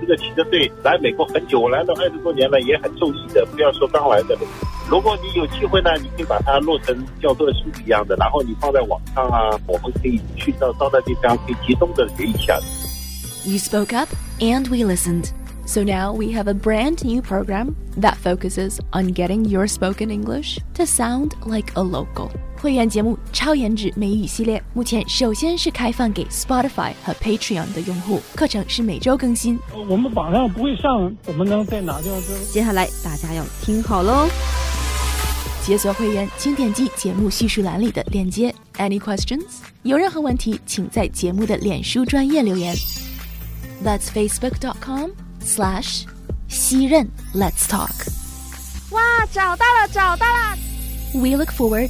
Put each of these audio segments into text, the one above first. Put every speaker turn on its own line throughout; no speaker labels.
这个骑着队来美国很久，我来了二十多年了，也很受益的。不要说刚来的，如果你有机会呢，你可以把它落成教科书一样的，然后你放在网上啊，我们可以去到到那地方可以集中的学一下。
You spoke up and we listened. So now we have a brand new program that focuses on getting your spoken English to sound like a local. 会员节目 超颜值美语系列目前首先是开放给 Spotify 和 Patreon 的用户，课程是每周更新。
我们网上不会上，怎么能在哪地方？
接下来大家要听好喽！
解锁会员，请点击节目叙述栏里的链接。Any questions？有任何问题，请在节目的脸书专业留言。That's facebook.com slash 西任 Let's talk。
哇，找到了，找到了
！We look forward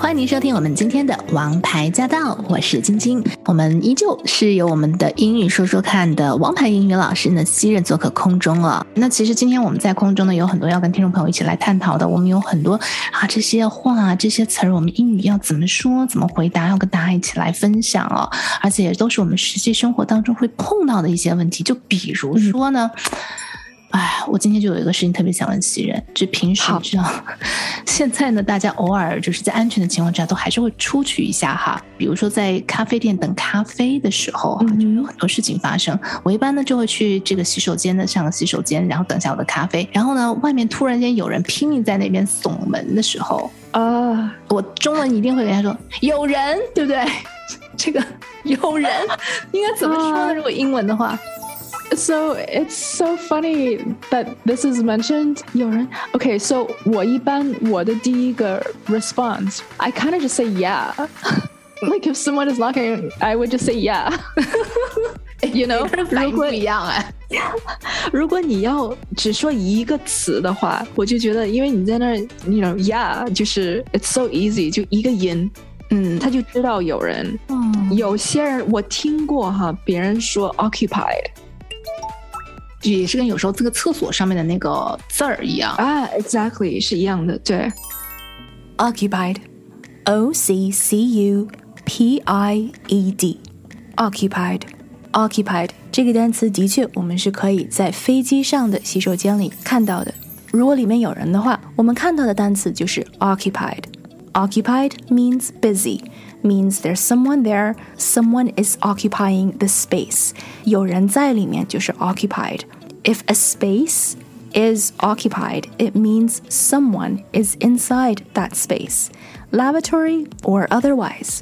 欢迎您收听我们今天的《王牌驾到》，我是晶晶。我们依旧是由我们的英语说说看的王牌英语老师呢，昔任做客空中了。那其实今天我们在空中呢，有很多要跟听众朋友一起来探讨的。我们有很多啊这些话、这些词儿，我们英语要怎么说、怎么回答，要跟大家一起来分享哦。而且也都是我们实际生活当中会碰到的一些问题。就比如说呢。哎，我今天就有一个事情特别想问袭人，就平时这样，现在呢，大家偶尔就是在安全的情况之下，都还是会出去一下哈。比如说在咖啡店等咖啡的时候，就有很多事情发生。我一般呢就会去这个洗手间呢上个洗手间，然后等下我的咖啡。然后呢，外面突然间有人拼命在那边耸门的时候，啊，我中文一定会跟他说有人，对不对？这个有人应该怎么说呢？如果英文的话
？So it's so funny that this is mentioned. 有人 Okay, so 我一般我的第一个 response, I kind of just say yeah. like if someone is knocking, I would just say yeah. you know，
如果一样哎，
如果你要只说一个词的话，我就觉得，因为你在那儿，you know yeah，就是 it's so easy，就一个音，嗯，他就知道有人。嗯，有些人我听过哈，别人说 occupied。
也是跟有时候这个厕所上面的那个字儿一样
啊，exactly 是一样的，对。
Occupied，O C C U P I E D，occupied，occupied 这个单词的确我们是可以在飞机上的洗手间里看到的。如果里面有人的话，我们看到的单词就是 occupied。Occupied means busy means there's someone there, someone is occupying the space. 有人在里面就是 occupied. If a space is occupied, it means someone is inside that space, lavatory or otherwise.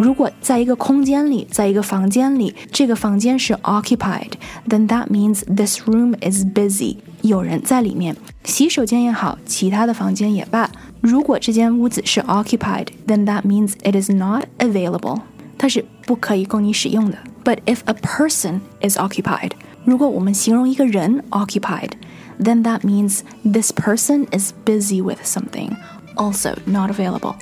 如果在一个空间里，在一个房间里，这个房间是 occupied，then that means this room is busy，有人在里面。洗手间也好，其他的房间也罢，如果这间屋子是 occupied，then that means it is not available，它是不可以供你使用的。But if a person is occupied，如果我们形容一个人 occupied，then that means this person is busy with something，also not available。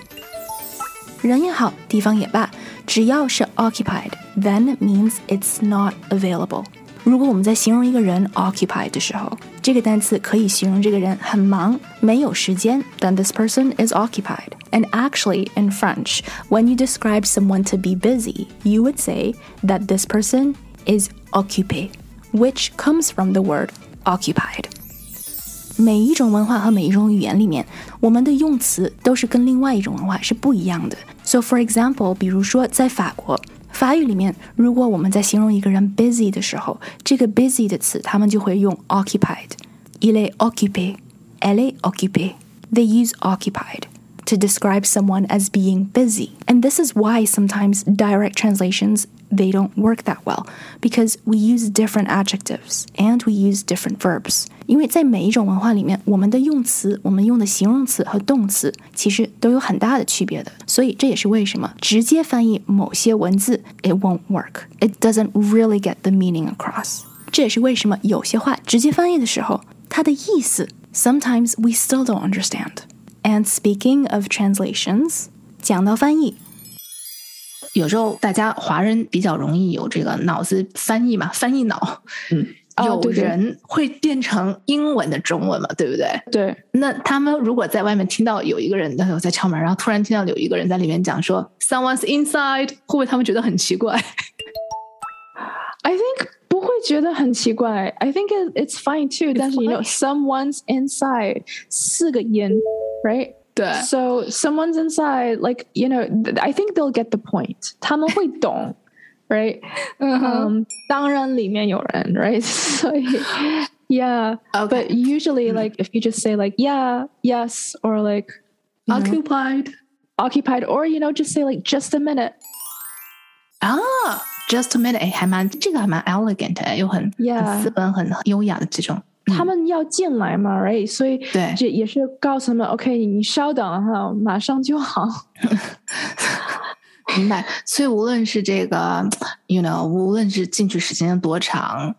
人也好，地方也罢，只要是 occupied，then means it's not available。如果我们在形容一个人 occupied 的时候，这个单词可以形容这个人很忙，没有时间。Then this person is occupied. And actually, in French, when you describe someone to be busy, you would say that this person is occupé, which comes from the word occupied. 每一种文化和每一种语言里面，我们的用词都是跟另外一种文化是不一样的。So, for example，比如说在法国。法语里面，如果我们在形容一个人 busy 的时候，这个 busy 的词，他们就会用 occupied。Il est occupé. Elle est occupée. They use occupied to describe someone as being busy. And this is why sometimes direct translations they don't work that well because we use different adjectives and we use different verbs. 因为在每一种文化里面，我们的用词、我们用的形容词和动词其实都有很大的区别的，所以这也是为什么直接翻译某些文字 it won't work. It doesn't really get the meaning across. 这也是为什么有些话直接翻译的时候 它的意思 sometimes we still don't understand. And speaking of translations，讲到翻译，
有时候大家华人比较容易有这个脑子翻译嘛，翻译脑。嗯，有
哦对对
人会变成英文的中文嘛，对不对？
对，
那他们如果在外面听到有一个人他在敲门，然后突然听到有一个人在里面讲说 “someone's inside”，会不会他们觉得很奇怪？
I think 不会觉得很奇怪。I think it, it's fine too. 但是 you know, someone's inside 四个音 ，right?
对
So someone's inside, like you know, th- I think they'll get the point. 他们会懂，right?
嗯
嗯，当然里面有人，right? 所以，yeah.
Okay.
But usually, like if you just say like yeah, yes, or like you know,
occupied
occupied, or you know, just say like just a minute.
啊，just a minute，哎，还蛮这个还蛮 elegant，哎又很
Yeah
很斯文、很优雅的这种。
他们要进来嘛，right？所以
对
这也是告诉他们，OK，你稍等哈，马上就好。
明白，所以无论是这个，you know，无论是进去时间多长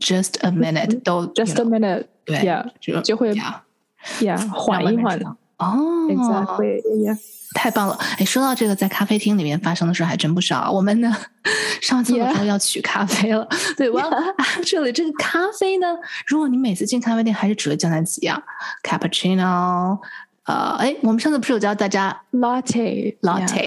，just a minute 都
Just a
you
know，minute，
对
yeah，
就
就会 yeah，yeah，缓一缓。
哦
Exactly，yeah。
太棒了！哎，说到这个，在咖啡厅里面发生的事还真不少。我们呢，上厕所的时候要取咖啡了。对，我这里 这个咖啡呢，如果你每次进咖啡店还是只会叫那几样，cappuccino，呃，哎，我们上次不是有教大家 Latte，latte？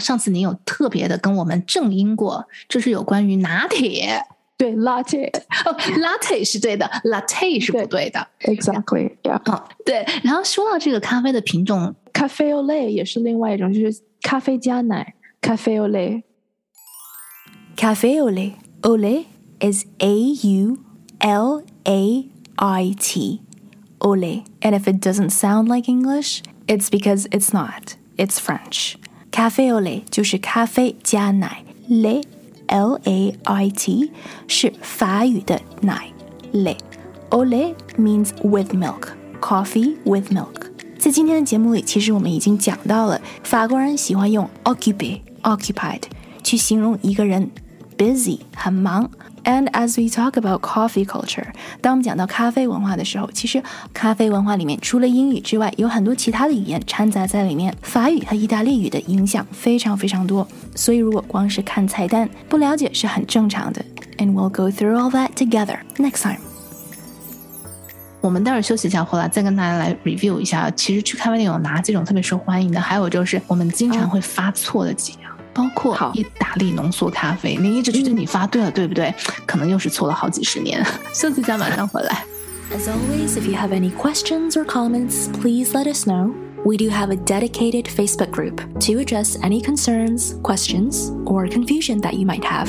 上次您有特别的跟我们正音过，这是有关于拿铁。
对，latte
哦、oh,，latte 是对的，latte 是不对的。
Exactly,
yeah. 哦，对。然后说到这个咖啡的品种，
咖啡 au lait 也是另外一种，就是咖啡加奶，咖啡 au lait
Cafe au lait. Au lait is A U L A I T. Au lait. And if it doesn't sound like English, it's because it's not. It's French. Cafe au lait 就是咖啡加奶，lait L A I T 是法语的奶类。O L A means with milk, coffee with milk. 在今天的节目里，其实我们已经讲到了，法国人喜欢用 occupy occupied 去形容一个人 busy 很忙。And as we talk about coffee culture，当我们讲到咖啡文化的时候，其实咖啡文化里面除了英语之外，有很多其他的语言掺杂在里面。法语和意大利语的影响非常非常多，所以如果光是看菜单不了解是很正常的。And we'll go through all that together next time.
我们待会儿休息一下，回来再跟大家来 review 一下。其实去咖啡店有拿几种特别受欢迎的，还有就是我们经常会发错的几样，包括意大利浓缩咖啡，你一直觉得你发对了，对不对？可能又是错了好几十年。休息一下，马上回来。
As always, if you have any questions or comments, please let us know. We do have a dedicated Facebook group to address any concerns, questions, or confusion that you might have.